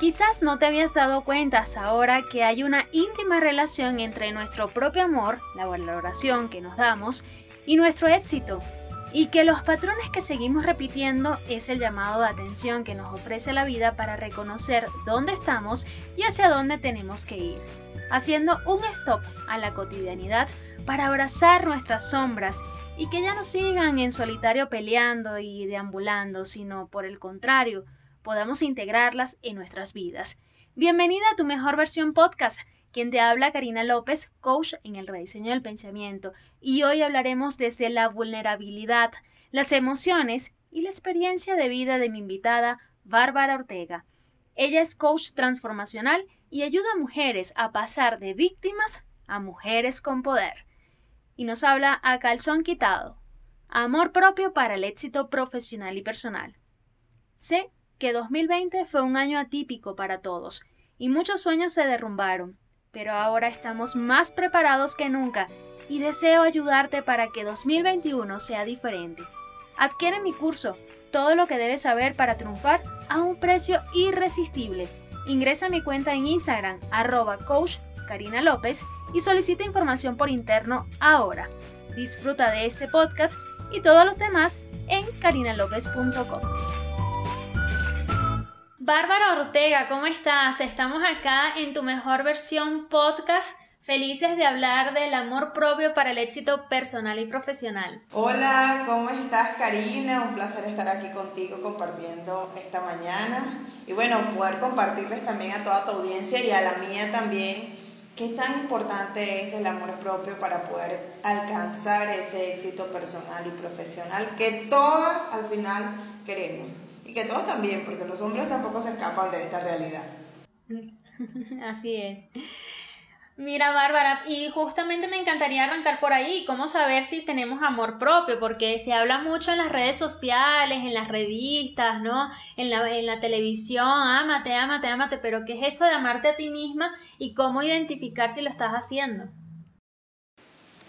Quizás no te habías dado cuenta hasta ahora que hay una íntima relación entre nuestro propio amor, la valoración que nos damos, y nuestro éxito, y que los patrones que seguimos repitiendo es el llamado de atención que nos ofrece la vida para reconocer dónde estamos y hacia dónde tenemos que ir, haciendo un stop a la cotidianidad para abrazar nuestras sombras y que ya no sigan en solitario peleando y deambulando, sino por el contrario, podamos integrarlas en nuestras vidas. Bienvenida a tu mejor versión podcast. Quien te habla, Karina López, coach en el rediseño del pensamiento, y hoy hablaremos desde la vulnerabilidad, las emociones y la experiencia de vida de mi invitada, Bárbara Ortega. Ella es coach transformacional y ayuda a mujeres a pasar de víctimas a mujeres con poder. Y nos habla a calzón quitado. Amor propio para el éxito profesional y personal. Sé que 2020 fue un año atípico para todos y muchos sueños se derrumbaron, pero ahora estamos más preparados que nunca y deseo ayudarte para que 2021 sea diferente. Adquiere mi curso, todo lo que debes saber para triunfar a un precio irresistible. Ingresa a mi cuenta en Instagram, arroba coach Karina López y solicita información por interno ahora. Disfruta de este podcast y todos los demás en carinalopez.com. Bárbara Ortega, ¿cómo estás? Estamos acá en tu mejor versión podcast, felices de hablar del amor propio para el éxito personal y profesional. Hola, ¿cómo estás Karina? Un placer estar aquí contigo compartiendo esta mañana y bueno, poder compartirles también a toda tu audiencia y a la mía también qué tan importante es el amor propio para poder alcanzar ese éxito personal y profesional que todas al final queremos. Y que todos también, porque los hombres tampoco se escapan de esta realidad. Así es. Mira, Bárbara, y justamente me encantaría arrancar por ahí, cómo saber si tenemos amor propio, porque se habla mucho en las redes sociales, en las revistas, ¿no? En la, en la televisión, ámate, ámate, ámate, pero ¿qué es eso de amarte a ti misma y cómo identificar si lo estás haciendo?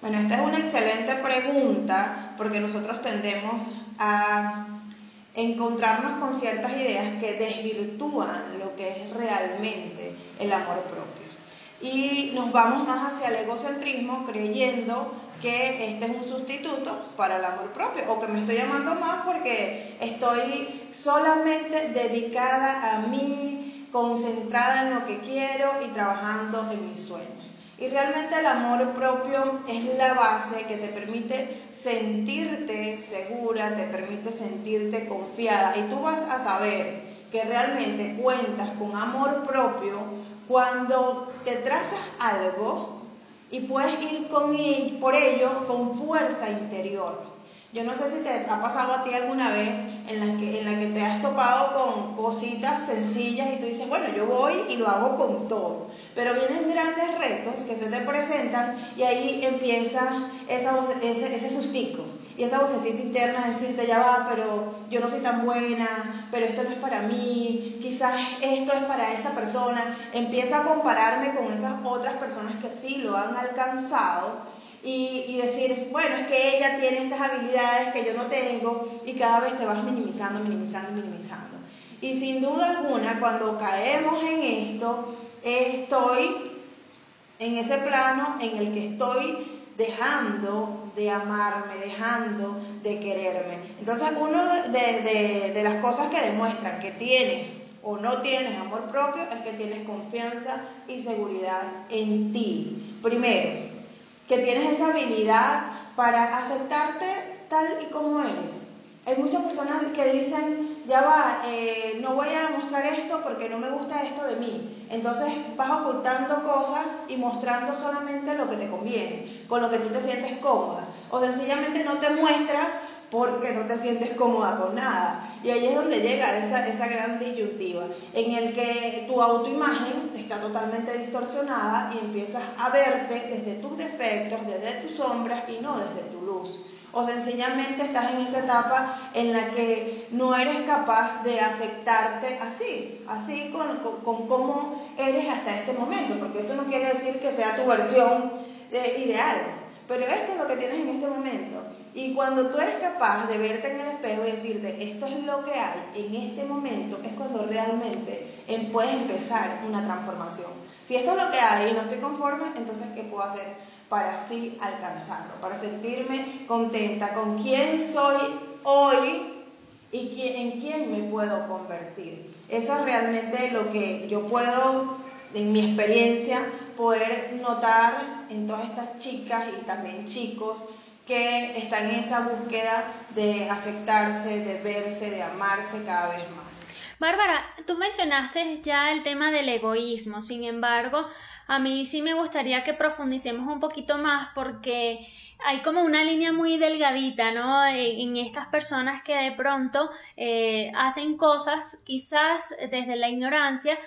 Bueno, esta es una excelente pregunta, porque nosotros tendemos a encontrarnos con ciertas ideas que desvirtúan lo que es realmente el amor propio. Y nos vamos más hacia el egocentrismo creyendo que este es un sustituto para el amor propio o que me estoy llamando más porque estoy solamente dedicada a mí, concentrada en lo que quiero y trabajando en mis sueños. Y realmente el amor propio es la base que te permite sentirte segura, te permite sentirte confiada. Y tú vas a saber que realmente cuentas con amor propio cuando te trazas algo y puedes ir con por ello con fuerza interior. Yo no sé si te ha pasado a ti alguna vez en la, que, en la que te has topado con cositas sencillas y tú dices, bueno, yo voy y lo hago con todo. Pero vienen grandes retos que se te presentan y ahí empieza esa ese, ese sustico y esa vocecita interna decirte, ya va, pero yo no soy tan buena, pero esto no es para mí, quizás esto es para esa persona. Empieza a compararme con esas otras personas que sí lo han alcanzado y, decir, bueno, es que ella tiene estas habilidades que yo no tengo y cada vez te vas minimizando, minimizando, minimizando. Y sin duda alguna, cuando caemos en esto, estoy en ese plano en el que estoy dejando de amarme, dejando de quererme. Entonces, una de, de las cosas que demuestran que tienes o no tienes amor propio es que tienes confianza y seguridad en ti. Primero, que tienes esa habilidad para aceptarte tal y como eres. Hay muchas personas que dicen, ya va, eh, no voy a mostrar esto porque no me gusta esto de mí. Entonces vas ocultando cosas y mostrando solamente lo que te conviene, con lo que tú te sientes cómoda. O sencillamente no te muestras porque no te sientes cómoda con nada. Y ahí es donde llega esa, esa gran disyuntiva, en el que tu autoimagen está totalmente distorsionada y empiezas a verte desde tus defectos, desde tus sombras y no desde tu luz. O sencillamente estás en esa etapa en la que no eres capaz de aceptarte así, así con, con, cómo eres hasta este momento, porque eso no quiere decir que sea tu versión eh, ideal, pero esto es lo que tienes en este momento. Y cuando tú eres capaz de verte en el espejo y decirte, esto es lo que hay en este momento, es cuando realmente em, puedes empezar una transformación. Si esto es lo que hay y no estoy conforme, entonces, ¿qué puedo hacer para así alcanzarlo? Para sentirme contenta con quién soy hoy y en quién me puedo convertir. Eso es realmente lo que yo puedo, en mi experiencia, poder notar en todas estas chicas y también chicos que están en esa búsqueda de aceptarse, de verse, de amarse cada vez más. Bárbara, tú mencionaste ya el tema del egoísmo, sin embargo, a mí sí me gustaría que profundicemos un poquito más porque hay como una línea muy delgadita, ¿no? En estas personas que de pronto eh, hacen cosas quizás desde la ignorancia,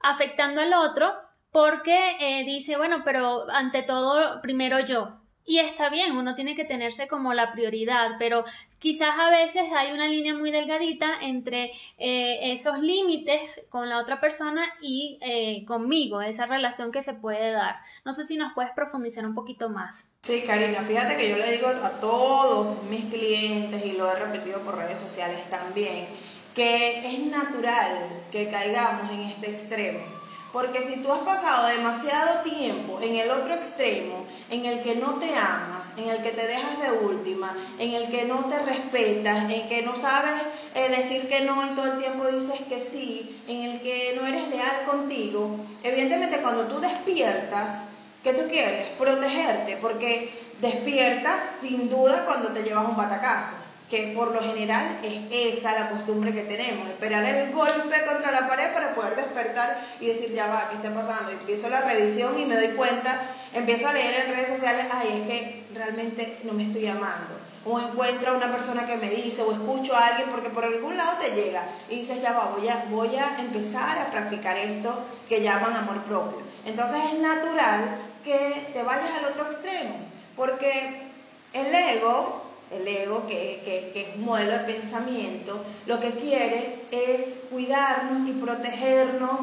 afectando al otro, porque eh, dice, bueno, pero ante todo, primero yo, y está bien, uno tiene que tenerse como la prioridad, pero quizás a veces hay una línea muy delgadita entre eh, esos límites con la otra persona y eh, conmigo, esa relación que se puede dar. No sé si nos puedes profundizar un poquito más. Sí, Karina, fíjate que yo le digo a todos mis clientes, y lo he repetido por redes sociales también, que es natural que caigamos en este extremo porque si tú has pasado demasiado tiempo en el otro extremo, en el que no te amas, en el que te dejas de última, en el que no te respetas, en que no sabes eh, decir que no y todo el tiempo dices que sí, en el que no eres leal contigo, evidentemente cuando tú despiertas, ¿qué tú quieres? Protegerte, porque despiertas sin duda cuando te llevas un batacazo que por lo general es esa la costumbre que tenemos, esperar el golpe contra la pared para poder despertar y decir, ya va, ¿qué está pasando? Empiezo la revisión y me doy cuenta, empiezo a leer en redes sociales, ay, es que realmente no me estoy amando. O encuentro a una persona que me dice, o escucho a alguien, porque por algún lado te llega, y dices, ya va, voy a, voy a empezar a practicar esto que llaman amor propio. Entonces es natural que te vayas al otro extremo, porque el ego el ego, que, que, es un modelo de pensamiento, lo que quiere es cuidarnos y protegernos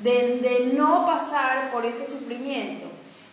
de, de, no pasar por ese sufrimiento.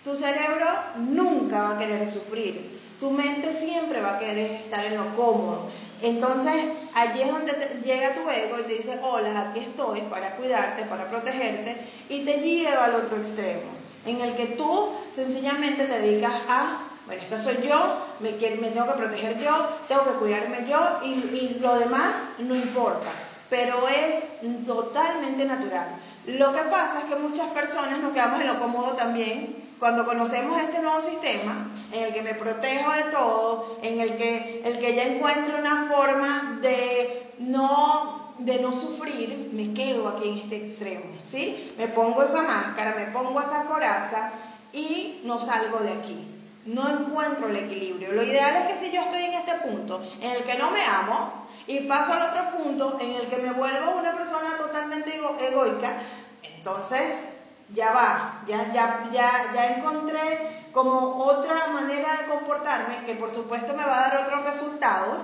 Tu cerebro nunca va a querer sufrir, tu mente siempre va a querer estar en lo cómodo. Entonces, allí es donde llega tu ego y te dice, hola, aquí estoy para cuidarte, para protegerte, y te lleva al otro extremo, en el que tú sencillamente te dedicas a bueno, esta soy yo, me, tengo que proteger yo, tengo que cuidarme yo y, lo demás no importa, pero es totalmente natural. Lo que pasa es que muchas personas nos quedamos en lo cómodo también cuando conocemos este nuevo sistema, en el que me protejo de todo, en el que, el que ya encuentro una forma de no, de no sufrir, me quedo aquí en este extremo, ¿sí? Me pongo esa máscara, me pongo esa coraza y no salgo de aquí no encuentro el equilibrio. Lo ideal es que si yo estoy en este punto en el que no me amo y paso al otro punto en el que me vuelvo una persona totalmente egoica, entonces ya va, ya, ya, ya, ya encontré como otra manera de comportarme que por supuesto me va a dar otros resultados,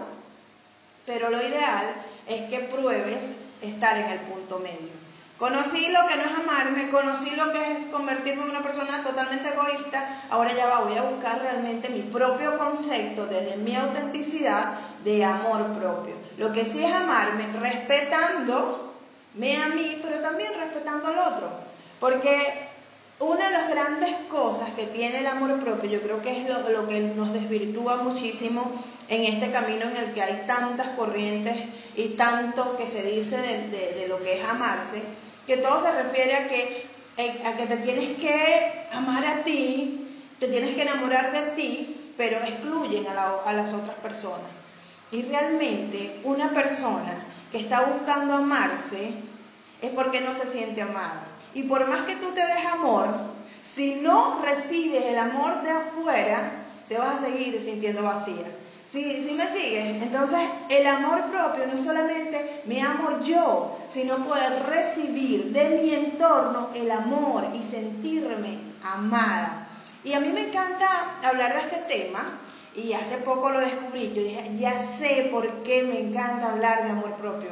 pero lo ideal es que pruebes estar en el punto medio. Conocí lo que no es amarme, conocí lo que es convertirme en una persona totalmente egoísta, ahora ya va, voy a buscar realmente mi propio concepto desde mi autenticidad de amor propio. Lo que sí es amarme, respetándome a mí, pero también respetando al otro. Porque una de las grandes cosas que tiene el amor propio, yo creo que es lo, que nos desvirtúa muchísimo en este camino en el que hay tantas corrientes y tanto que se dice de lo que es amarse, que todo se refiere a que, a que te tienes que amar a ti, te tienes que enamorar de ti, pero excluyen a, a las otras personas. Y realmente una persona que está buscando amarse es porque no se siente amada. Y por más que tú te des amor, si no recibes el amor de afuera, te vas a seguir sintiendo vacía. ¿Sí, ¿Sí me sigues? Entonces, el amor propio no solamente me amo yo, sino poder recibir de mi entorno el amor y sentirme amada. Y a mí me encanta hablar de este tema y hace poco lo descubrí. Yo dije, ya sé por qué me encanta hablar de amor propio.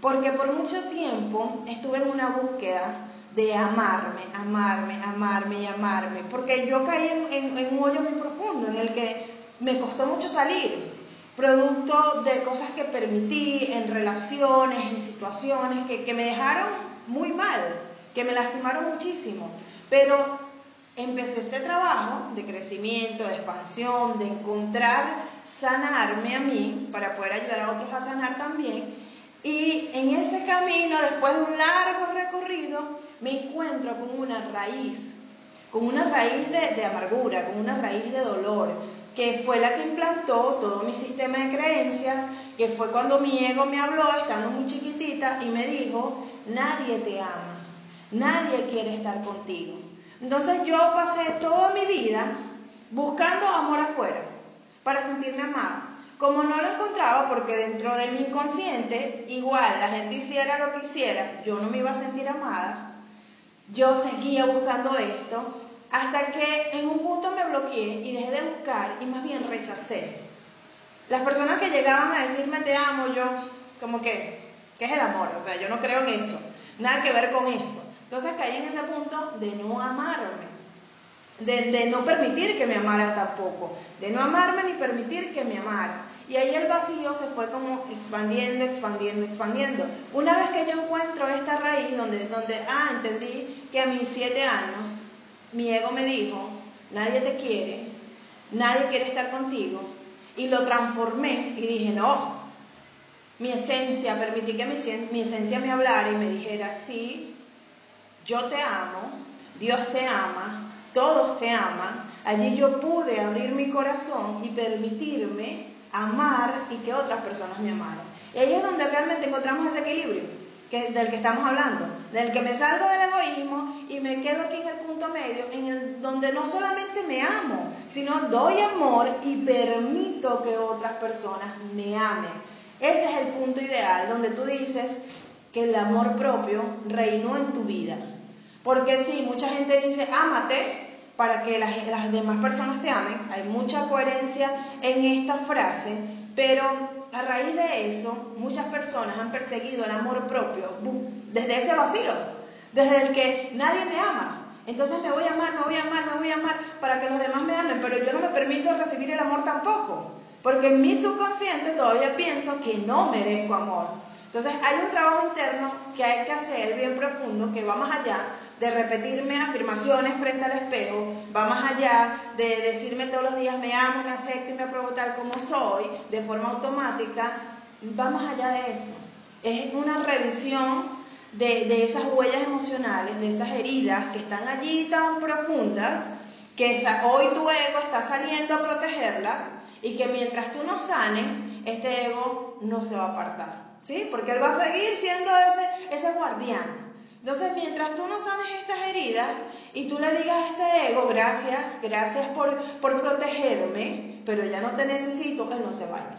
Porque por mucho tiempo estuve en una búsqueda de amarme, amarme, amarme y amarme. Porque yo caí en, un hoyo muy profundo en el que me costó mucho salir. Producto de cosas que permití en relaciones, en situaciones que, que me dejaron muy mal, que me lastimaron muchísimo. Pero empecé este trabajo de crecimiento, de expansión, de encontrar, sanarme a mí para poder ayudar a otros a sanar también. Y en ese camino, después de un largo recorrido, me encuentro con una raíz, con una raíz de, amargura, con una raíz de dolor, que fue la que implantó todo mi sistema de creencias, que fue cuando mi ego me habló estando muy chiquitita y me dijo, nadie te ama, nadie quiere estar contigo. Entonces yo pasé toda mi vida buscando amor afuera para sentirme amada. Como no lo encontraba, porque dentro de mi inconsciente, igual la gente hiciera lo que hiciera, yo no me iba a sentir amada, yo seguía buscando esto, hasta que en un punto me bloqueé y dejé de buscar y más bien rechacé. Las personas que llegaban a decirme te amo, yo como que, ¿qué es el amor? O sea, yo no creo en eso, nada que ver con eso. Entonces caí en ese punto de no amarme, de, no permitir que me amara tampoco, de no amarme ni permitir que me amara. Y ahí el vacío se fue como expandiendo, expandiendo, expandiendo. Una vez que yo encuentro esta raíz donde, donde ah, entendí que a mis siete años mi ego me dijo, nadie te quiere, nadie quiere estar contigo, y lo transformé y dije, no, mi esencia, permití que mi, mi esencia me hablara y me dijera, sí, yo te amo, Dios te ama, todos te aman, allí yo pude abrir mi corazón y permitirme amar y que otras personas me amaran. Y ahí es donde realmente encontramos ese equilibrio del que estamos hablando, del que me salgo del egoísmo y me quedo aquí en el punto medio, en el donde no solamente me amo, sino doy amor y permito que otras personas me amen. Ese es el punto ideal, donde tú dices que el amor propio reinó en tu vida. Porque sí, mucha gente dice, ámate para que las, demás personas te amen. Hay mucha coherencia en esta frase, pero a raíz de eso, muchas personas han perseguido el amor propio desde ese vacío, desde el que nadie me ama. Entonces me voy a amar, me voy a amar, me voy a amar para que los demás me amen, pero yo no me permito recibir el amor tampoco, porque en mi subconsciente todavía pienso que no merezco amor. Entonces hay un trabajo interno que hay que hacer bien profundo, que va más allá de repetirme afirmaciones frente al espejo, va más allá de decirme todos los días me amo, me acepto y me apruebo tal como soy, de forma automática, va más allá de eso. Es una revisión de, de esas huellas emocionales, de esas heridas que están allí tan profundas, que hoy tu ego está saliendo a protegerlas y que mientras tú no sanes, este ego no se va a apartar. ¿Sí? Porque él va a seguir siendo ese, ese guardián. Entonces, mientras tú no sanes estas heridas y tú le digas a este ego, gracias, gracias por, por protegerme, pero ya no te necesito, él no se vaya.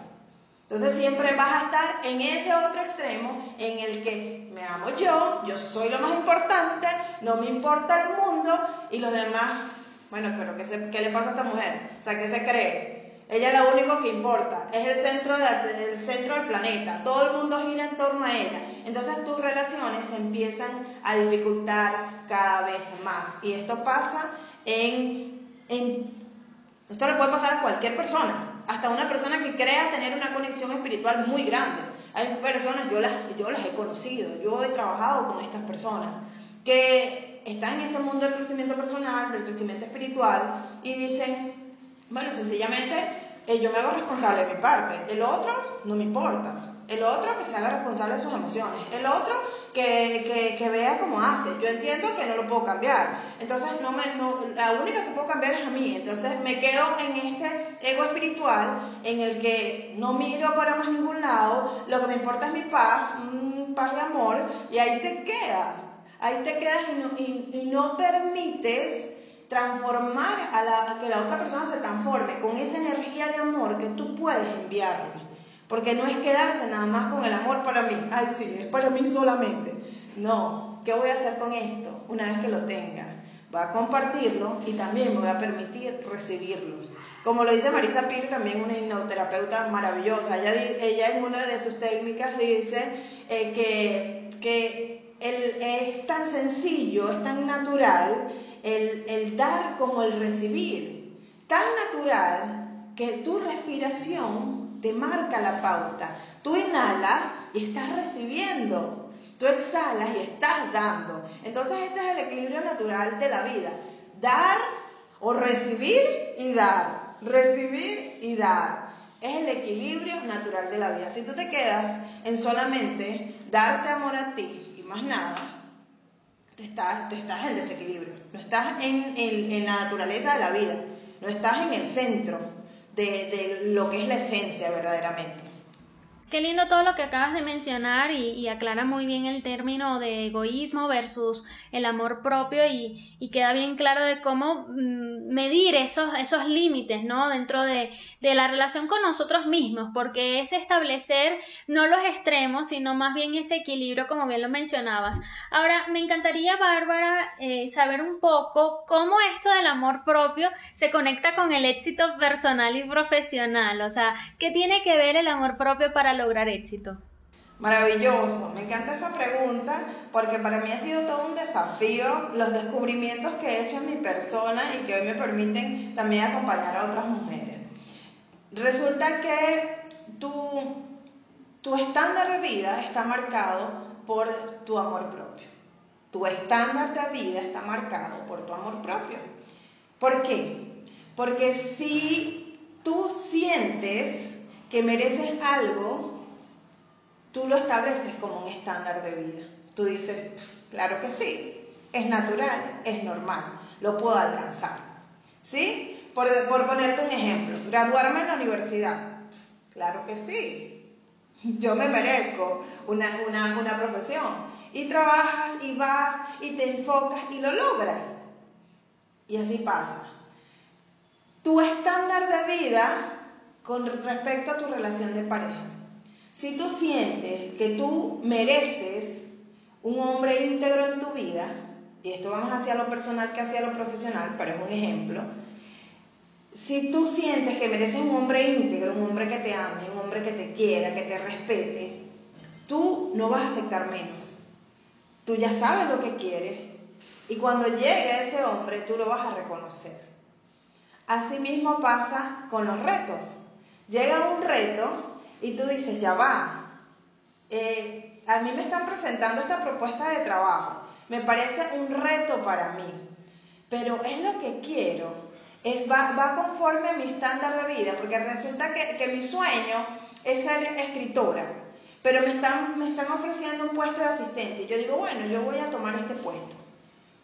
Entonces siempre vas a estar en ese otro extremo en el que me amo yo, yo soy lo más importante, no me importa el mundo y los demás, bueno, pero ¿qué, qué le pasa a esta mujer? O sea, ¿qué se cree? Ella es lo único que importa, es el centro, del centro del planeta, todo el mundo gira en torno a ella. Entonces tus relaciones se empiezan a dificultar cada vez más. Y esto pasa en, Esto le puede pasar a cualquier persona, hasta una persona que crea tener una conexión espiritual muy grande. Hay personas, yo las, yo las he conocido, yo he trabajado con estas personas, que están en este mundo del crecimiento personal, del crecimiento espiritual, y dicen, bueno, sencillamente eh, yo me hago responsable de mi parte. El otro no me importa. El otro que se haga responsable de sus emociones. El otro que, vea cómo hace. Yo entiendo que no lo puedo cambiar. Entonces, no me, la única que puedo cambiar es a mí. Entonces, me quedo en este ego espiritual en el que no miro para más ningún lado. Lo que me importa es mi paz, mm, paz y amor. Y ahí te quedas. Ahí te quedas y no, y no permites transformar a, que la otra persona se transforme con esa energía de amor que tú puedes enviarle. Porque no es quedarse nada más con el amor para mí. Ay, sí, es para mí solamente. No, ¿qué voy a hacer con esto una vez que lo tenga? Voy a compartirlo y también me voy a permitir recibirlo. Como lo dice Marisa Piri, también una hipnoterapeuta maravillosa. Ella, ella en una de sus técnicas dice eh, que, que es tan sencillo, es tan natural el, el dar como el recibir. Tan natural que tu respiración te marca la pauta. Tú inhalas y estás recibiendo. Tú exhalas y estás dando. Entonces este es el equilibrio natural de la vida. Dar o recibir y dar. Recibir y dar. Es el equilibrio natural de la vida. Si tú te quedas en solamente darte amor a ti y más nada, te estás, te estás en desequilibrio. No estás en, en, la naturaleza de la vida. No estás en el centro de, de lo que es la esencia verdaderamente. Qué lindo todo lo que acabas de mencionar y, aclara muy bien el término de egoísmo versus el amor propio y, queda bien claro de cómo mm, medir esos, esos límites, ¿no? Dentro de, de, la relación con nosotros mismos, porque es establecer no los extremos, sino más bien ese equilibrio, como bien lo mencionabas. Ahora, me encantaría, Bárbara, eh, saber un poco cómo esto del amor propio se conecta con el éxito personal y profesional, o sea, ¿qué tiene que ver el amor propio para lograr éxito? Maravilloso, me encanta esa pregunta porque para mí ha sido todo un desafío los descubrimientos que he hecho en mi persona y que hoy me permiten también acompañar a otras mujeres. Resulta que tu, tu estándar de vida está marcado por tu amor propio. Tu estándar de vida está marcado por tu amor propio. ¿Por qué? Porque si tú sientes que mereces algo, tú lo estableces como un estándar de vida. Tú dices, claro que sí, es natural, es normal, lo puedo alcanzar. ¿Sí? Por, ponerte un ejemplo, graduarme en la universidad. Claro que sí, yo me merezco una, una profesión. Y trabajas y vas y te enfocas y lo logras. Y así pasa. Tu estándar de vida con respecto a tu relación de pareja. Si tú sientes que tú mereces un hombre íntegro en tu vida, y esto vamos hacia lo personal que hacia lo profesional, pero es un ejemplo, si tú sientes que mereces un hombre íntegro, un hombre que te ame, un hombre que te quiera, que te respete, tú no vas a aceptar menos. Tú ya sabes lo que quieres y cuando llegue ese hombre tú lo vas a reconocer. Asimismo pasa con los retos. Llega un reto y tú dices, ya va, eh, a mí me están presentando esta propuesta de trabajo, me parece un reto para mí, pero es lo que quiero, es, va, conforme a mi estándar de vida, porque resulta que, que mi sueño es ser escritora, pero me están, me están ofreciendo un puesto de asistente, yo digo, bueno, yo voy a tomar este puesto.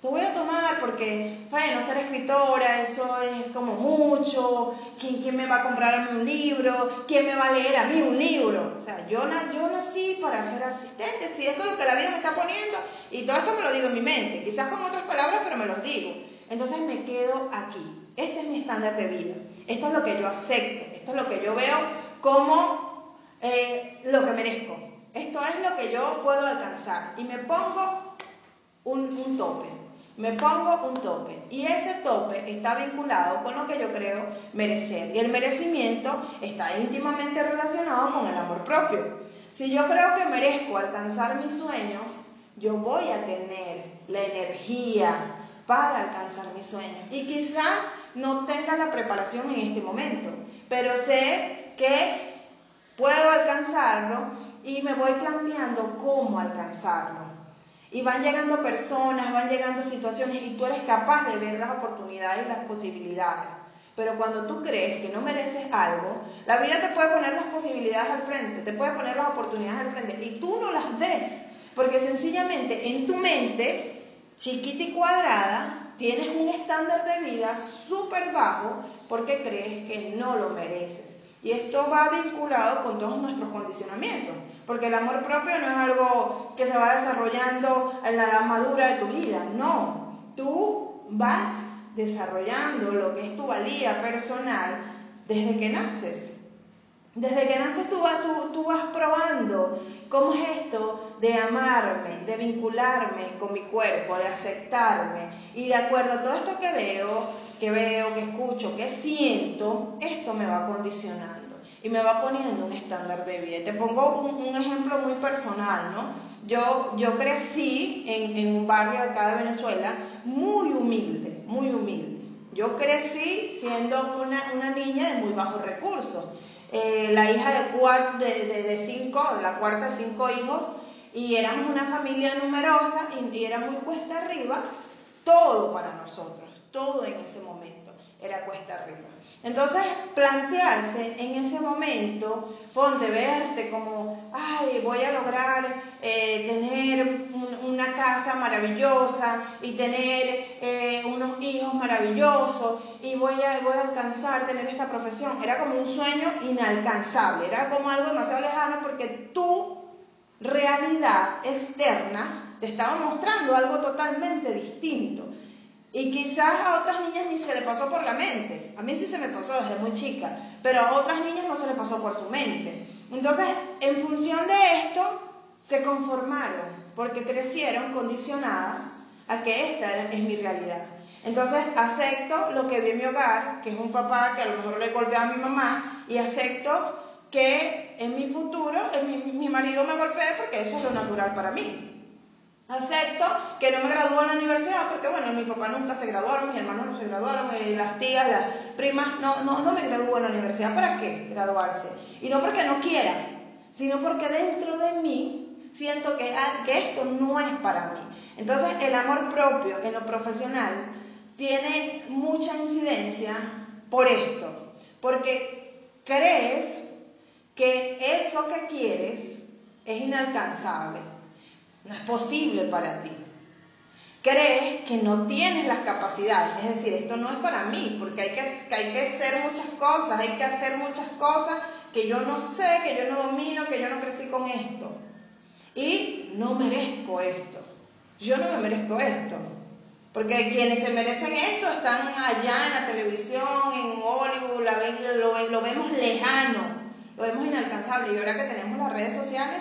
Lo voy a tomar porque, bueno, ser escritora, eso es como mucho. ¿Quién, ¿Quién, me va a comprar un libro? ¿Quién me va a leer a mí un libro? O sea, yo, yo nací para ser asistente, si esto es lo que la vida me está poniendo, y todo esto me lo digo en mi mente, quizás con otras palabras, pero me los digo. Entonces me quedo aquí. Este es mi estándar de vida. Esto es lo que yo acepto. Esto es lo que yo veo como eh, lo que merezco. Esto es lo que yo puedo alcanzar. Y me pongo un, un tope me pongo un tope y ese tope está vinculado con lo que yo creo merecer y el merecimiento está íntimamente relacionado con el amor propio. Si yo creo que merezco alcanzar mis sueños, yo voy a tener la energía para alcanzar mis sueños y quizás no tenga la preparación en este momento, pero sé que puedo alcanzarlo y me voy planteando cómo alcanzarlo. Y van llegando personas, van llegando situaciones y tú eres capaz de ver las oportunidades y las posibilidades. Pero cuando tú crees que no mereces algo, la vida te puede poner las posibilidades al frente, te puede poner las oportunidades al frente y tú no las ves. Porque sencillamente en tu mente, chiquita y cuadrada, tienes un estándar de vida súper bajo porque crees que no lo mereces. Y esto va vinculado con todos nuestros condicionamientos. Porque el amor propio no es algo que se va desarrollando en la edad madura de tu vida, no. Tú vas desarrollando lo que es tu valía personal desde que naces. Desde que naces tú vas, tú, vas probando cómo es esto de amarme, de vincularme con mi cuerpo, de aceptarme. Y de acuerdo a todo esto que veo, que veo, que escucho, que siento, esto me va condicionando y me va poniendo un estándar de vida. Te pongo un, ejemplo muy personal, ¿no? Yo, yo crecí en, en un barrio acá de Venezuela muy humilde, muy humilde. Yo crecí siendo una, una niña de muy bajos recursos. Eh, la hija de, de, de, cinco, la cuarta de cinco hijos, y éramos una familia numerosa y, era muy cuesta arriba, todo para nosotros, todo en ese momento era cuesta arriba. Entonces, plantearse en ese momento, ponte, verte como, ay, voy a lograr eh, tener una casa maravillosa y tener eh, unos hijos maravillosos y voy a, voy a alcanzar tener esta profesión. Era como un sueño inalcanzable, era como algo demasiado lejano porque tu realidad externa te estaba mostrando algo totalmente distinto. Y quizás a otras niñas ni se le pasó por la mente. A mí sí se me pasó desde muy chica, pero a otras niñas no se le pasó por su mente. Entonces, en función de esto, se conformaron, porque crecieron condicionadas a que esta es mi realidad. Entonces, acepto lo que vi en mi hogar, que es un papá que a lo mejor le golpea a mi mamá, y acepto que en mi futuro mi, mi marido me golpee porque eso es lo natural para mí. Acepto que no me graduó en la universidad porque, bueno, mi papá nunca se graduaron, mis hermanos no se graduaron, las tías, las primas, no, no, no me graduó en la universidad. ¿Para qué graduarse? Y no porque no quiera, sino porque dentro de mí siento que, ah, que esto no es para mí. Entonces, el amor propio en lo profesional tiene mucha incidencia por esto, porque crees que eso que quieres es inalcanzable no es posible para ti. Crees que no tienes las capacidades, es decir, esto no es para mí, porque hay que, hay que hacer muchas cosas, hay que hacer muchas cosas que yo no sé, que yo no domino, que yo no crecí con esto. Y no merezco esto. Yo no me merezco esto. Porque quienes se merecen esto están allá en la televisión, en Hollywood, lo, lo vemos lejano, lo vemos inalcanzable. Y ahora que tenemos las redes sociales,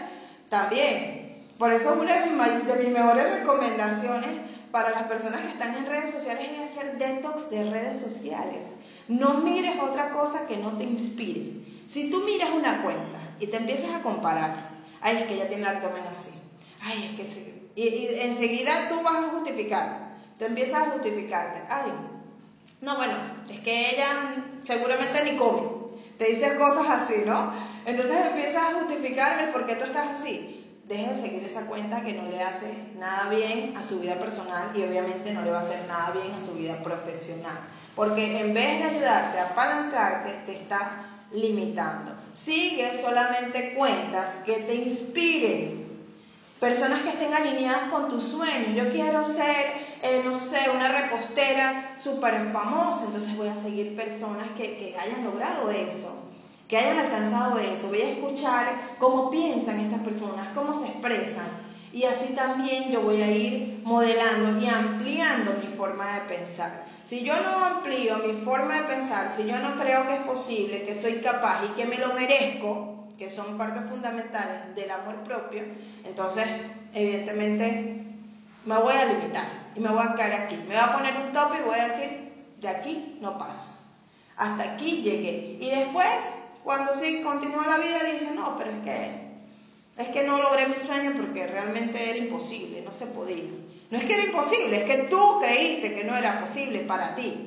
también por eso una de mis, mejores recomendaciones para las personas que están en redes sociales es hacer detox de redes sociales. No mires otra cosa que no te inspire. Si tú miras una cuenta y te empiezas a comparar, ay, es que ella tiene el abdomen así, ay, es que y, enseguida tú vas a justificar, tú empiezas a justificarte, ay, no, bueno, es que ella seguramente ni come, te dice cosas así, ¿no? Entonces empiezas a justificar el por qué tú estás así deje de seguir esa cuenta que no le hace nada bien a su vida personal y obviamente no le va a hacer nada bien a su vida profesional. Porque en vez de ayudarte a apalancarte, te está limitando. Sigue solamente cuentas que te inspiren. Personas que estén alineadas con tus sueños. Yo quiero ser, eh, no sé, una repostera súper famosa. Entonces voy a seguir personas que, que hayan logrado eso que hayan alcanzado eso, voy a escuchar cómo piensan estas personas, cómo se expresan. Y así también yo voy a ir modelando y ampliando mi forma de pensar. Si yo no amplío mi forma de pensar, si yo no creo que es posible, que soy capaz y que me lo merezco, que son partes fundamentales del amor propio, entonces evidentemente me voy a limitar y me voy a quedar aquí. Me voy a poner un tope y voy a decir, de aquí no paso. Hasta aquí llegué. Y después cuando sí continúa la vida dice, no, pero es que, es que no logré mi sueño porque realmente era imposible, no se podía. No es que era imposible, es que tú creíste que no era posible para ti.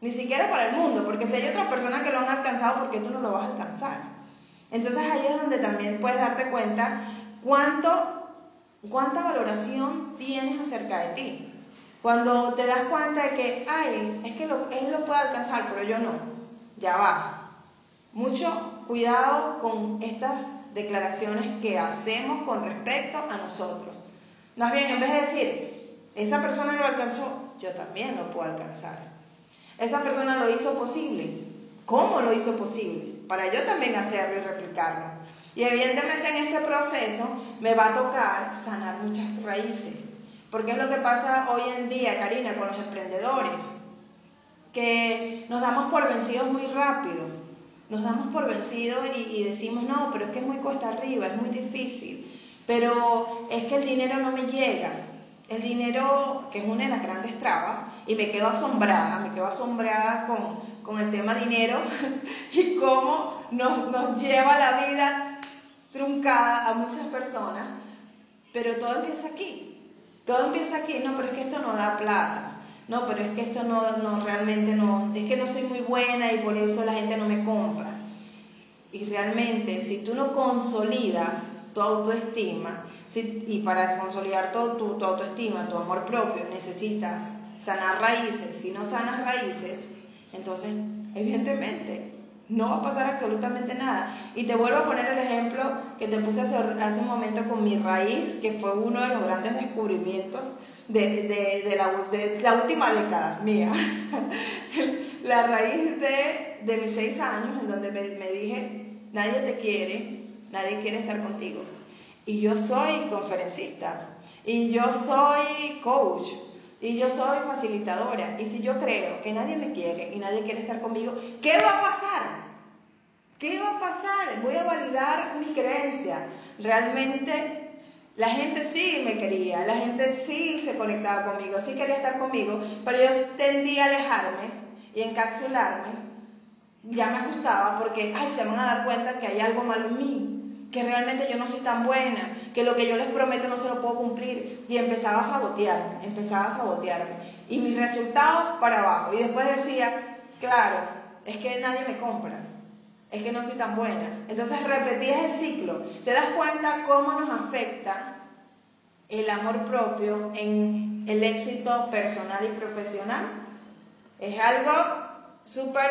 Ni siquiera para el mundo, porque si hay otras personas que lo han alcanzado, ¿por qué tú no lo vas a alcanzar? Entonces ahí es donde también puedes darte cuenta cuánto, cuánta valoración tienes acerca de ti. Cuando te das cuenta de que, ay, es que él lo puede alcanzar, pero yo no, ya va. Mucho cuidado con estas declaraciones que hacemos con respecto a nosotros. Más bien, en vez de decir, esa persona lo alcanzó, yo también lo puedo alcanzar. Esa persona lo hizo posible. ¿Cómo lo hizo posible? Para yo también hacerlo y replicarlo. Y evidentemente en este proceso me va a tocar sanar muchas raíces. Porque es lo que pasa hoy en día, Karina, con los emprendedores. por vencidos muy rápido. Nos damos por vencidos y, decimos, no, pero es que es muy cuesta arriba, es muy difícil. Pero es que el dinero no me llega. El dinero, que es una de las grandes trabas, y me quedo asombrada, me quedo asombrada con, con el tema dinero y cómo nos, nos lleva la vida truncada a muchas personas. Pero todo empieza aquí. Todo empieza aquí. No, pero es que esto no da plata no, pero es que esto no, no, realmente no, es que no soy muy buena y por eso la gente no me compra. Y realmente, si tú no consolidas tu autoestima, y para consolidar todo tu, autoestima, tu amor propio, necesitas sanar raíces. Si no sanas raíces, entonces, evidentemente, no va a pasar absolutamente nada. Y te vuelvo a poner el ejemplo que te puse hace un momento con mi raíz, que fue uno de los grandes descubrimientos de, la, última década mía. la raíz de, mis seis años, en donde me, me dije, nadie te quiere, nadie quiere estar contigo. Y yo soy conferencista, y yo soy coach, y yo soy facilitadora. Y si yo creo que nadie me quiere y nadie quiere estar conmigo, ¿qué va a pasar? ¿Qué va a pasar? Voy a validar mi creencia. Realmente la gente sí me quería, la gente sí se conectaba conmigo, sí quería estar conmigo, pero yo tendía a alejarme y encapsularme. Ya me asustaba porque, ay, se van a dar cuenta que hay algo malo en mí, que realmente yo no soy tan buena, que lo que yo les prometo no se lo puedo cumplir. Y empezaba a sabotearme, empezaba a sabotearme. Y mis resultados para abajo. Y después decía, claro, es que nadie me compra es que no soy tan buena. Entonces repetías el ciclo. ¿Te das cuenta cómo nos afecta el amor propio en el éxito personal y profesional? Es algo súper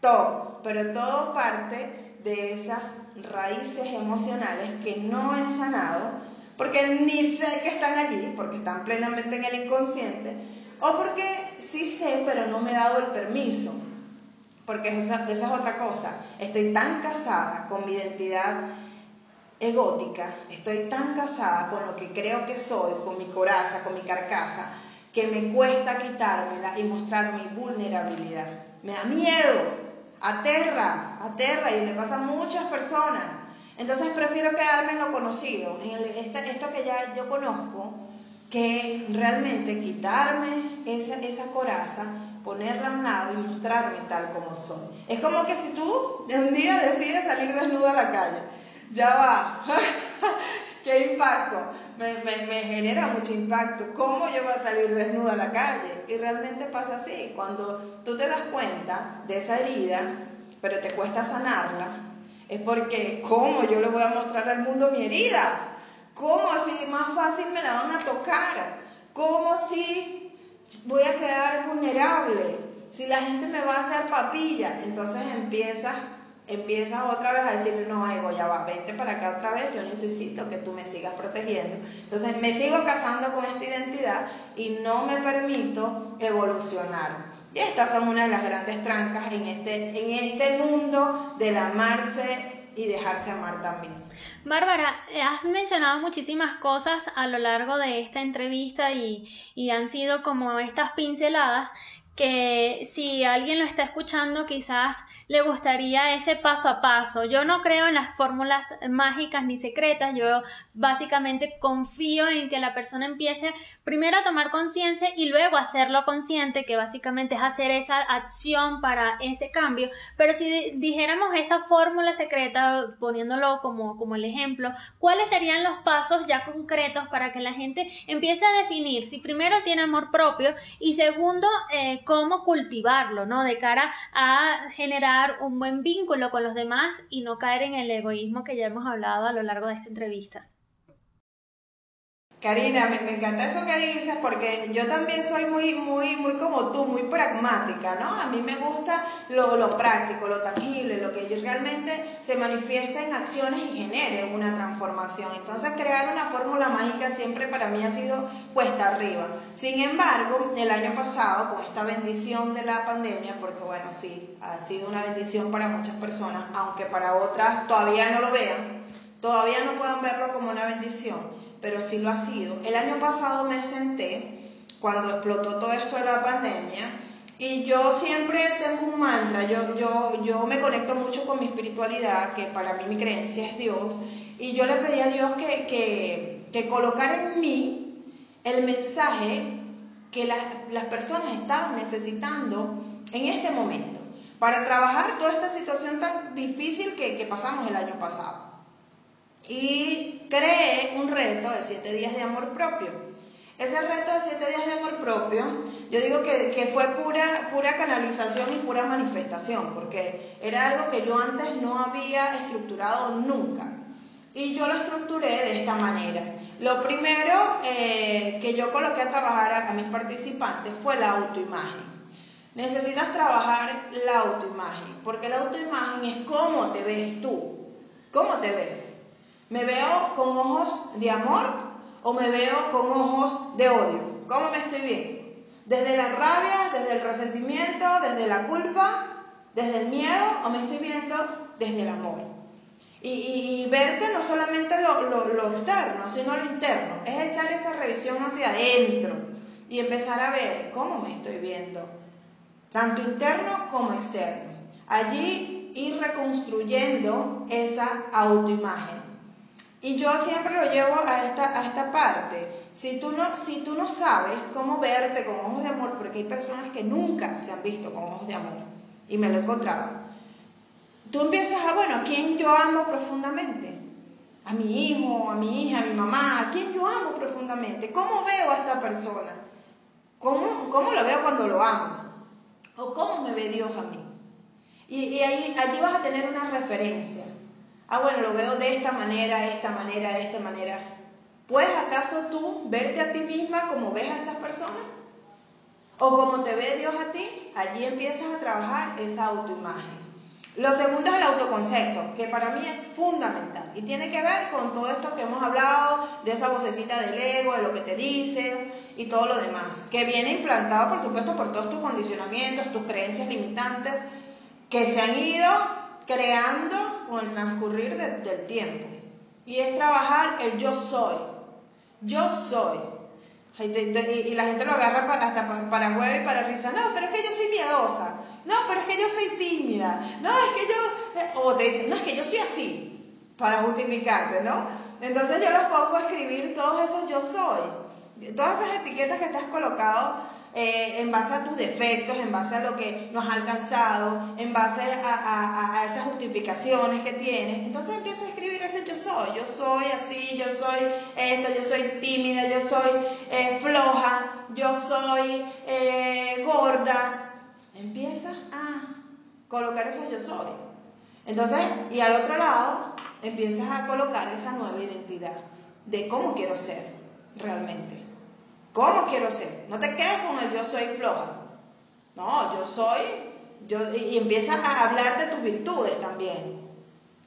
top, pero todo parte de esas raíces emocionales que no he sanado, porque ni sé que están allí, porque están plenamente en el inconsciente, o porque sí sé, pero no me he dado el permiso. Porque esa, esa es otra cosa. Estoy tan casada con mi identidad egótica, estoy tan casada con lo que creo que soy, con mi coraza, con mi carcasa, que me cuesta quitármela y mostrar mi vulnerabilidad. Me da miedo, aterra, aterra y le pasa a muchas personas. Entonces prefiero quedarme en lo conocido, en esto que ya yo conozco, que realmente quitarme esa, esa coraza ponerla a un lado y mostrarme tal como soy. Es como que si tú un día decides salir desnuda a la calle, ya va, qué impacto, me, me, genera mucho impacto, ¿cómo yo voy a salir desnuda a la calle? Y realmente pasa así, cuando tú te das cuenta de esa herida, pero te cuesta sanarla, es porque ¿cómo yo le voy a mostrar al mundo mi herida? ¿Cómo así más fácil me la van a tocar? ¿Cómo si voy a quedar vulnerable, si la gente me va a hacer papilla, entonces empiezas empiezas otra vez a decir, no, ego, ya va, vente para acá otra vez, yo necesito que tú me sigas protegiendo. Entonces me sigo casando con esta identidad y no me permito evolucionar. Y estas son una de las grandes trancas en este, en este mundo del amarse y dejarse amar también. Bárbara, has mencionado muchísimas cosas a lo largo de esta entrevista y, y han sido como estas pinceladas que si alguien lo está escuchando quizás le gustaría ese paso a paso. Yo no creo en las fórmulas mágicas ni secretas, yo básicamente confío en que la persona empiece primero a tomar conciencia y luego a hacerlo consciente, que básicamente es hacer esa acción para ese cambio. Pero si dijéramos esa fórmula secreta, poniéndolo como, como el ejemplo, ¿cuáles serían los pasos ya concretos para que la gente empiece a definir si primero tiene amor propio y segundo, eh, cómo cultivarlo, ¿no? De cara a generar un buen vínculo con los demás y no caer en el egoísmo que ya hemos hablado a lo largo de esta entrevista. Karina, me, encanta eso que dices porque yo también soy muy, muy, muy como tú, muy pragmática, ¿no? A mí me gusta lo, lo práctico, lo tangible, lo que realmente se manifiesta en acciones y genere una transformación. Entonces, crear una fórmula mágica siempre para mí ha sido cuesta arriba. Sin embargo, el año pasado, con esta bendición de la pandemia, porque bueno, sí, ha sido una bendición para muchas personas, aunque para otras todavía no lo vean, todavía no puedan verlo como una bendición pero sí lo ha sido. El año pasado me senté, cuando explotó todo esto de la pandemia, Y yo siempre tengo un mantra, yo, yo, yo me conecto mucho con mi espiritualidad, que para mí mi creencia es Dios, y yo le pedí a Dios que, que, que colocara en mí el mensaje que las personas estaban necesitando en este momento para trabajar toda esta situación tan difícil que, que pasamos el año pasado. Y creé un reto de siete días de amor propio. Ese reto de siete días de amor propio, yo digo que, que, fue pura, pura canalización y pura manifestación, porque era algo que yo antes no había estructurado nunca. Y yo lo estructuré de esta manera. Lo primero eh, que yo coloqué a trabajar a, a mis participantes fue la autoimagen. Necesitas trabajar la autoimagen, porque la autoimagen es cómo te ves tú, cómo te ves. ¿Me veo con ojos de amor o me veo con ojos de odio? ¿Cómo me estoy viendo? ¿Desde la rabia, desde el resentimiento, desde la culpa, desde el miedo o me estoy viendo desde el amor? Y, verte no solamente lo, lo, externo, sino lo interno. Es echar esa revisión hacia adentro y empezar a ver cómo me estoy viendo, tanto interno como externo. Allí ir reconstruyendo esa autoimagen. Y yo siempre lo llevo a esta, a esta parte. Si tú, no, si tú no sabes cómo verte con ojos de amor, porque hay personas que nunca se han visto con ojos de amor, y me lo he encontrado, tú empiezas a, bueno, ¿a quién yo amo profundamente? A mi hijo, a mi hija, a mi mamá, ¿a quién yo amo profundamente? ¿Cómo veo a esta persona? ¿Cómo, cómo lo veo cuando lo amo? ¿O cómo me ve Dios a mí? Y, y ahí, allí vas a tener una referencia. Ah, bueno, lo veo de esta manera, esta manera, esta manera. ¿Puedes acaso tú verte a ti misma como ves a estas personas? ¿O como te ve Dios a ti? Allí empiezas a trabajar esa autoimagen. Lo segundo es el autoconcepto, que para mí es fundamental y tiene que ver con todo esto que hemos hablado, de esa vocecita del ego, de lo que te dicen y todo lo demás, que viene implantado por supuesto por todos tus condicionamientos, tus creencias limitantes, que se han ido creando con el transcurrir del tiempo. Y es trabajar el yo soy. Yo soy. Y, la gente lo agarra hasta para huevo y para risa. No, pero es que yo soy miedosa. No, pero es que yo soy tímida. No, es que yo... Eh, o te dicen, no, es que yo soy así. Para justificarse, ¿no? Entonces yo los pongo a escribir todos esos yo soy. Todas esas etiquetas que te has colocado eh, en base a tus defectos, en base a lo que nos ha alcanzado, en base a, esas justificaciones que tienes. Entonces empiezas a escribir ese yo soy, yo soy así, yo soy esto, yo soy tímida, yo soy eh, floja, yo soy eh, gorda. Empiezas a colocar eso yo soy. Entonces, y al otro lado, empiezas a colocar esa nueva identidad de cómo quiero ser realmente. ¿Cómo quiero ser? No te quedes con el yo soy floja. No, yo soy, yo, y, empieza a hablar de tus virtudes también.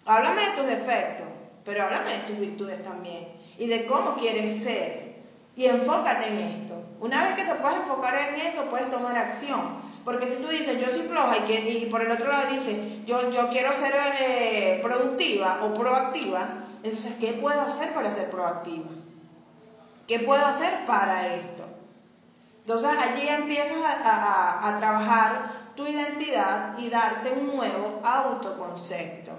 Háblame de tus defectos, pero háblame de tus virtudes también. Y de cómo quieres ser. Y enfócate en esto. Una vez que te puedas enfocar en eso, puedes tomar acción. Porque si tú dices, yo soy floja y, que, y por el otro lado dices, yo, yo quiero ser eh, productiva o proactiva, entonces, ¿qué puedo hacer para ser proactiva? ¿Qué puedo hacer para esto? Entonces allí empiezas a, trabajar tu identidad y darte un nuevo autoconcepto.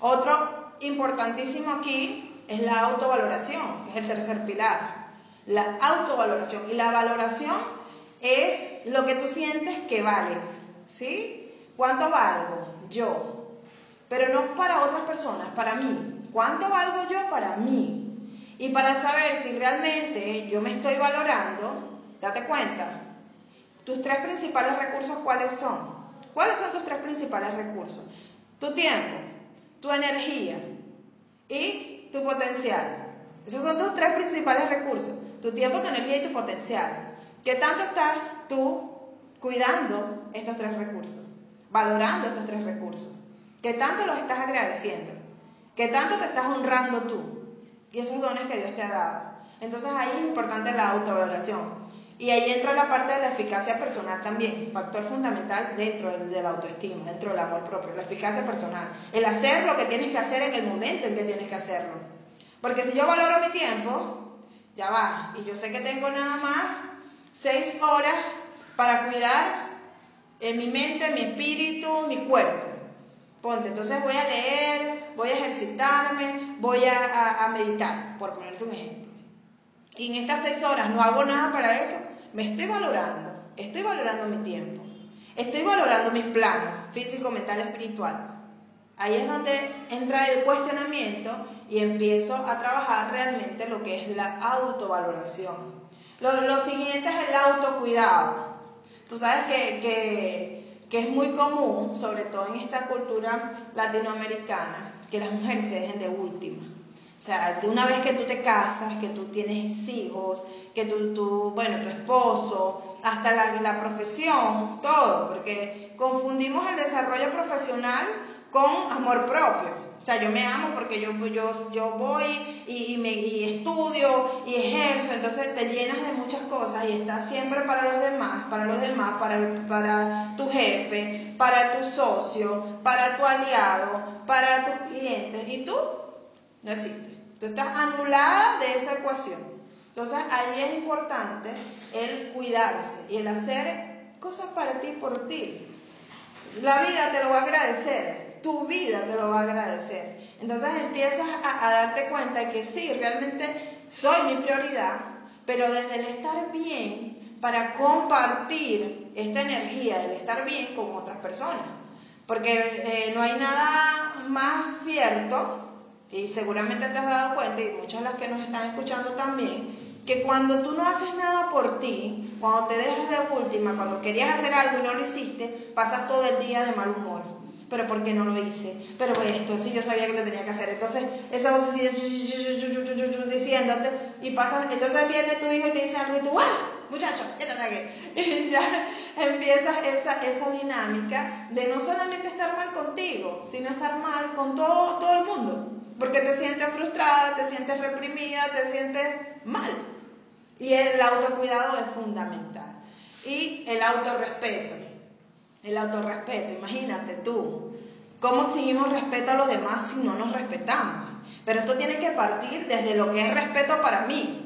Otro importantísimo aquí es la autovaloración, que es el tercer pilar. La autovaloración. Y la valoración es lo que tú sientes que vales. ¿Sí? ¿Cuánto valgo? Yo. Pero no para otras personas, para mí. ¿Cuánto valgo yo para mí? Y para saber si realmente yo me estoy valorando, date cuenta, tus tres principales recursos cuáles son. ¿Cuáles son tus tres principales recursos? Tu tiempo, tu energía y tu potencial. Esos son tus tres principales recursos. Tu tiempo, tu energía y tu potencial. ¿Qué tanto estás tú cuidando estos tres recursos? Valorando estos tres recursos. ¿Qué tanto los estás agradeciendo? ¿Qué tanto te estás honrando tú? Y esos dones que Dios te ha dado. Entonces ahí es importante la autovaloración. Y ahí entra la parte de la eficacia personal también, factor fundamental dentro de la autoestima, dentro del amor propio, la eficacia personal. El hacer lo que tienes que hacer en el momento en que tienes que hacerlo. Porque si yo valoro mi tiempo, ya va, y yo sé que tengo nada más seis horas para cuidar en mi mente, mi espíritu, mi cuerpo. Ponte, entonces voy a leer, voy a ejercitarme, voy a, a meditar, por ponerte un ejemplo. Y en estas seis horas no hago nada para eso, me estoy valorando, estoy valorando mi tiempo, estoy valorando mis planos, físico, mental, espiritual. Ahí es donde entra el cuestionamiento y empiezo a trabajar realmente lo que es la autovaloración. Lo, siguiente es el autocuidado. Tú sabes que, que, es muy común, sobre todo en esta cultura latinoamericana, que las mujeres se dejen de última. O sea, de una vez que tú te casas, que tú tienes hijos, que tú, tú bueno, tu esposo, hasta la, la profesión, todo, porque confundimos el desarrollo profesional con amor propio. O sea, yo me amo porque yo, yo, yo voy y, me, y estudio y ejerzo, entonces te llenas de muchas cosas y estás siempre para los demás, para los demás, para, para tu jefe, para tu socio, para tu aliado, para tus clientes. ¿Y tú? No existe. Tú estás anulada de esa ecuación. Entonces ahí es importante el cuidarse y el hacer cosas para ti por ti. La vida te lo va a agradecer tu vida te lo va a agradecer. Entonces empiezas a, darte cuenta que sí, realmente soy mi prioridad, pero desde el estar bien para compartir esta energía del estar bien con otras personas. Porque eh, no hay nada más cierto, y seguramente te has dado cuenta, y muchas de las que nos están escuchando también, que cuando tú no haces nada por ti, cuando te dejas de última, cuando querías hacer algo y no lo hiciste, pasas todo el día de mal humor pero ¿por qué no lo hice? Pero esto, sí, yo sabía que lo tenía que hacer. Entonces, esa voz diciéndote, y pasa, entonces viene tu hijo y te dice algo y tú, ¡ah! Muchacho, ya te Y ya empiezas esa, esa dinámica de no solamente estar mal contigo, sino estar mal con todo, todo el mundo. Porque te sientes frustrada, te sientes reprimida, te sientes mal. Y el autocuidado es fundamental. Y el autorrespeto. El autorrespeto, imagínate tú. ¿Cómo exigimos respeto a los demás si no nos respetamos? Pero esto tiene que partir desde lo que es respeto para mí.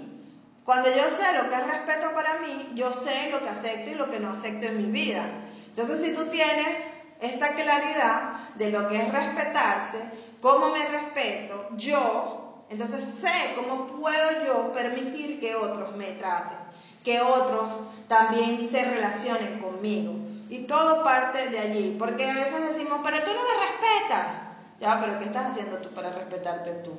Cuando yo sé lo que es respeto para mí, yo sé lo que acepto y lo que no acepto en mi vida. Entonces, si tú tienes esta claridad de lo que es respetarse, cómo me respeto yo, entonces sé cómo puedo yo permitir que otros me traten, que otros también se relacionen conmigo. Y todo parte de allí, porque a veces decimos, pero tú no me respetas. Ya, pero ¿qué estás haciendo tú para respetarte tú?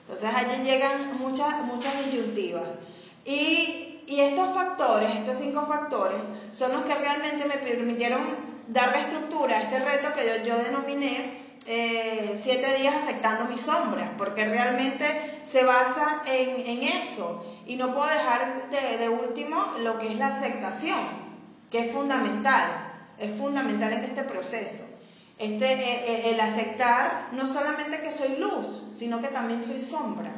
Entonces allí llegan muchas, muchas disyuntivas. Y, y estos factores, estos cinco factores, son los que realmente me permitieron darle estructura a este reto que yo, yo denominé eh, siete días aceptando mis sombras, porque realmente se basa en, en eso. Y no puedo dejar de, de último lo que es la aceptación, que es fundamental es fundamental en este proceso. Este, eh, eh, el aceptar no solamente que soy luz, sino que también soy sombra.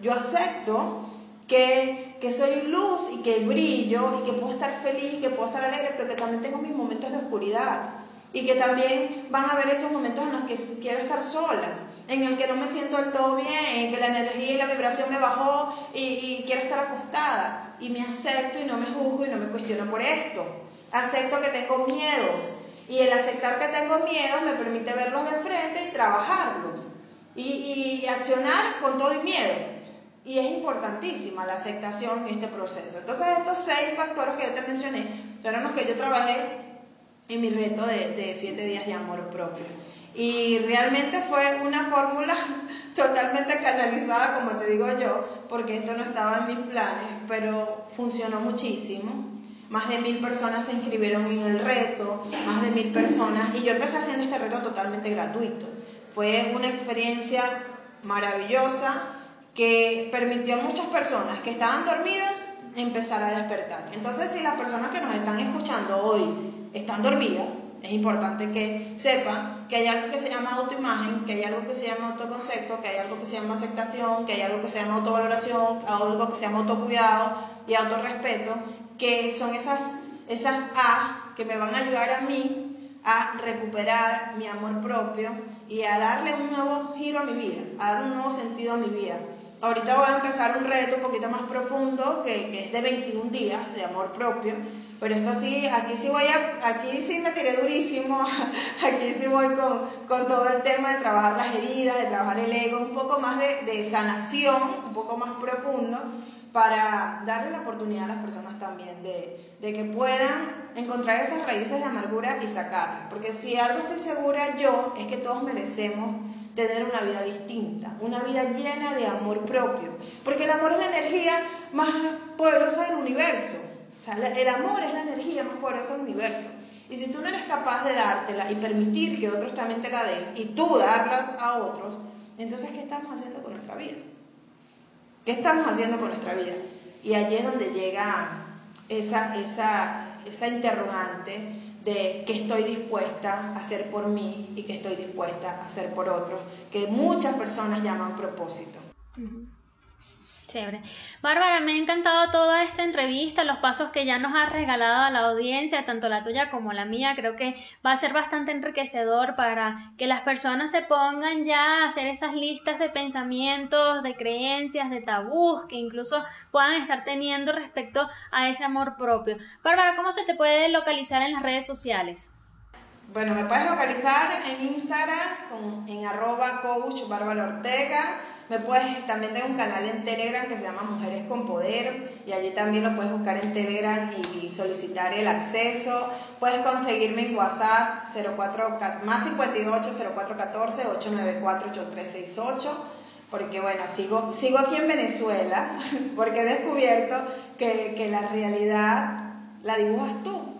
Yo acepto que, que, soy luz y que brillo y que puedo estar feliz y que puedo estar alegre, pero que también tengo mis momentos de oscuridad y que también van a haber esos momentos en los que quiero estar sola, en el que no me siento del todo bien, en que la energía y la vibración me bajó y, y quiero estar acostada y me acepto y no me juzgo y no me cuestiono por esto. Acepto que tengo miedos y el aceptar que tengo miedos me permite verlos de frente y trabajarlos y, accionar con todo y miedo. Y es importantísima la aceptación en este proceso. Entonces estos seis factores que yo te mencioné fueron los que yo trabajé en mi reto de, de siete días de amor propio. Y realmente fue una fórmula totalmente canalizada, como te digo yo, porque esto no estaba en mis planes, pero funcionó muchísimo. Más de mil personas se inscribieron en el reto, más de mil personas, y yo empecé haciendo este reto totalmente gratuito. Fue una experiencia maravillosa que permitió a muchas personas que estaban dormidas empezar a despertar. Entonces, si las personas que nos están escuchando hoy están dormidas, es importante que sepan que hay algo que se llama autoimagen, que hay algo que se llama autoconcepto, que hay algo que se llama aceptación, que hay algo que se llama autovaloración, algo que se llama autocuidado y autorrespeto, que son esas, esas A que me van a ayudar a mí a recuperar mi amor propio y a darle un nuevo giro a mi vida, a dar un nuevo sentido a mi vida. Ahorita voy a empezar un reto un poquito más profundo, que, que es de 21 días de amor propio, Pero esto sí, aquí sí voy aquí sí me tiré durísimo, aquí sí voy con, con todo el tema de trabajar las heridas, de trabajar el ego, un poco más de, de sanación, un poco más profundo, para darle la oportunidad a las personas también de, de, que puedan encontrar esas raíces de amargura y sacarlas. Porque si algo estoy segura yo es que todos merecemos tener una vida distinta, una vida llena de amor propio. Porque el amor es la energía más poderosa del universo. O sea, el amor es la energía más poderosa del universo. Y si tú no eres capaz de dártela y permitir que otros también te la den y tú darlas a otros, entonces ¿qué estamos haciendo con nuestra vida? ¿Qué estamos haciendo con nuestra vida? Y allí es donde llega esa, esa, esa interrogante de qué estoy dispuesta a hacer por mí y qué estoy dispuesta a hacer por otros, que muchas personas llaman propósito. Chévere. Bárbara, me ha encantado toda esta entrevista, los pasos que ya nos has regalado a la audiencia, tanto la tuya como la mía. Creo que va a ser bastante enriquecedor para que las personas se pongan ya a hacer esas listas de pensamientos, de creencias, de tabús que incluso puedan estar teniendo respecto a ese amor propio. Bárbara, ¿cómo se te puede localizar en las redes sociales? Bueno, me puedes localizar en Instagram en arroba coach Ortega me puedes, también tengo un canal en Telegram que se llama Mujeres con Poder y allí también lo puedes buscar en Telegram y, solicitar el acceso. Puedes conseguirme en WhatsApp 04, más 58 0414 894 8368 porque bueno, sigo, sigo aquí en Venezuela porque he descubierto que, que la realidad la dibujas tú.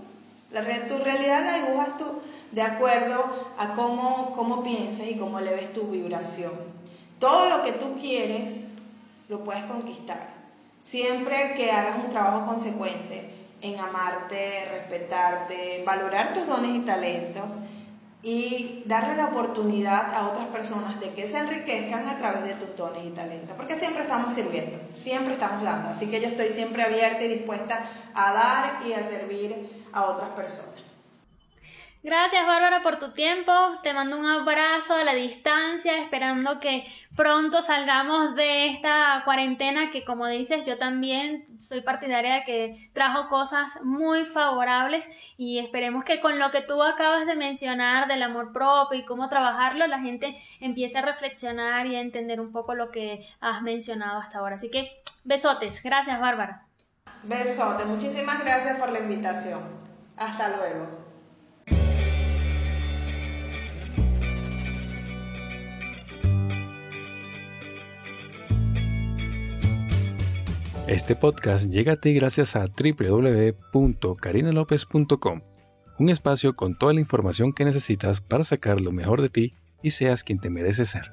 La, tu realidad la dibujas tú de acuerdo a cómo, cómo piensas y cómo le ves tu vibración. Todo lo que tú quieres lo puedes conquistar. Siempre que hagas un trabajo consecuente en amarte, respetarte, valorar tus dones y talentos y darle la oportunidad a otras personas de que se enriquezcan a través de tus dones y talentos. Porque siempre estamos sirviendo, siempre estamos dando. Así que yo estoy siempre abierta y dispuesta a dar y a servir a otras personas. Gracias Bárbara por tu tiempo, te mando un abrazo a la distancia, esperando que pronto salgamos de esta cuarentena que como dices yo también soy partidaria de que trajo cosas muy favorables y esperemos que con lo que tú acabas de mencionar del amor propio y cómo trabajarlo la gente empiece a reflexionar y a entender un poco lo que has mencionado hasta ahora. Así que besotes, gracias Bárbara. Besotes, muchísimas gracias por la invitación. Hasta luego. Este podcast llega a ti gracias a www.carinalopez.com, un espacio con toda la información que necesitas para sacar lo mejor de ti y seas quien te mereces ser.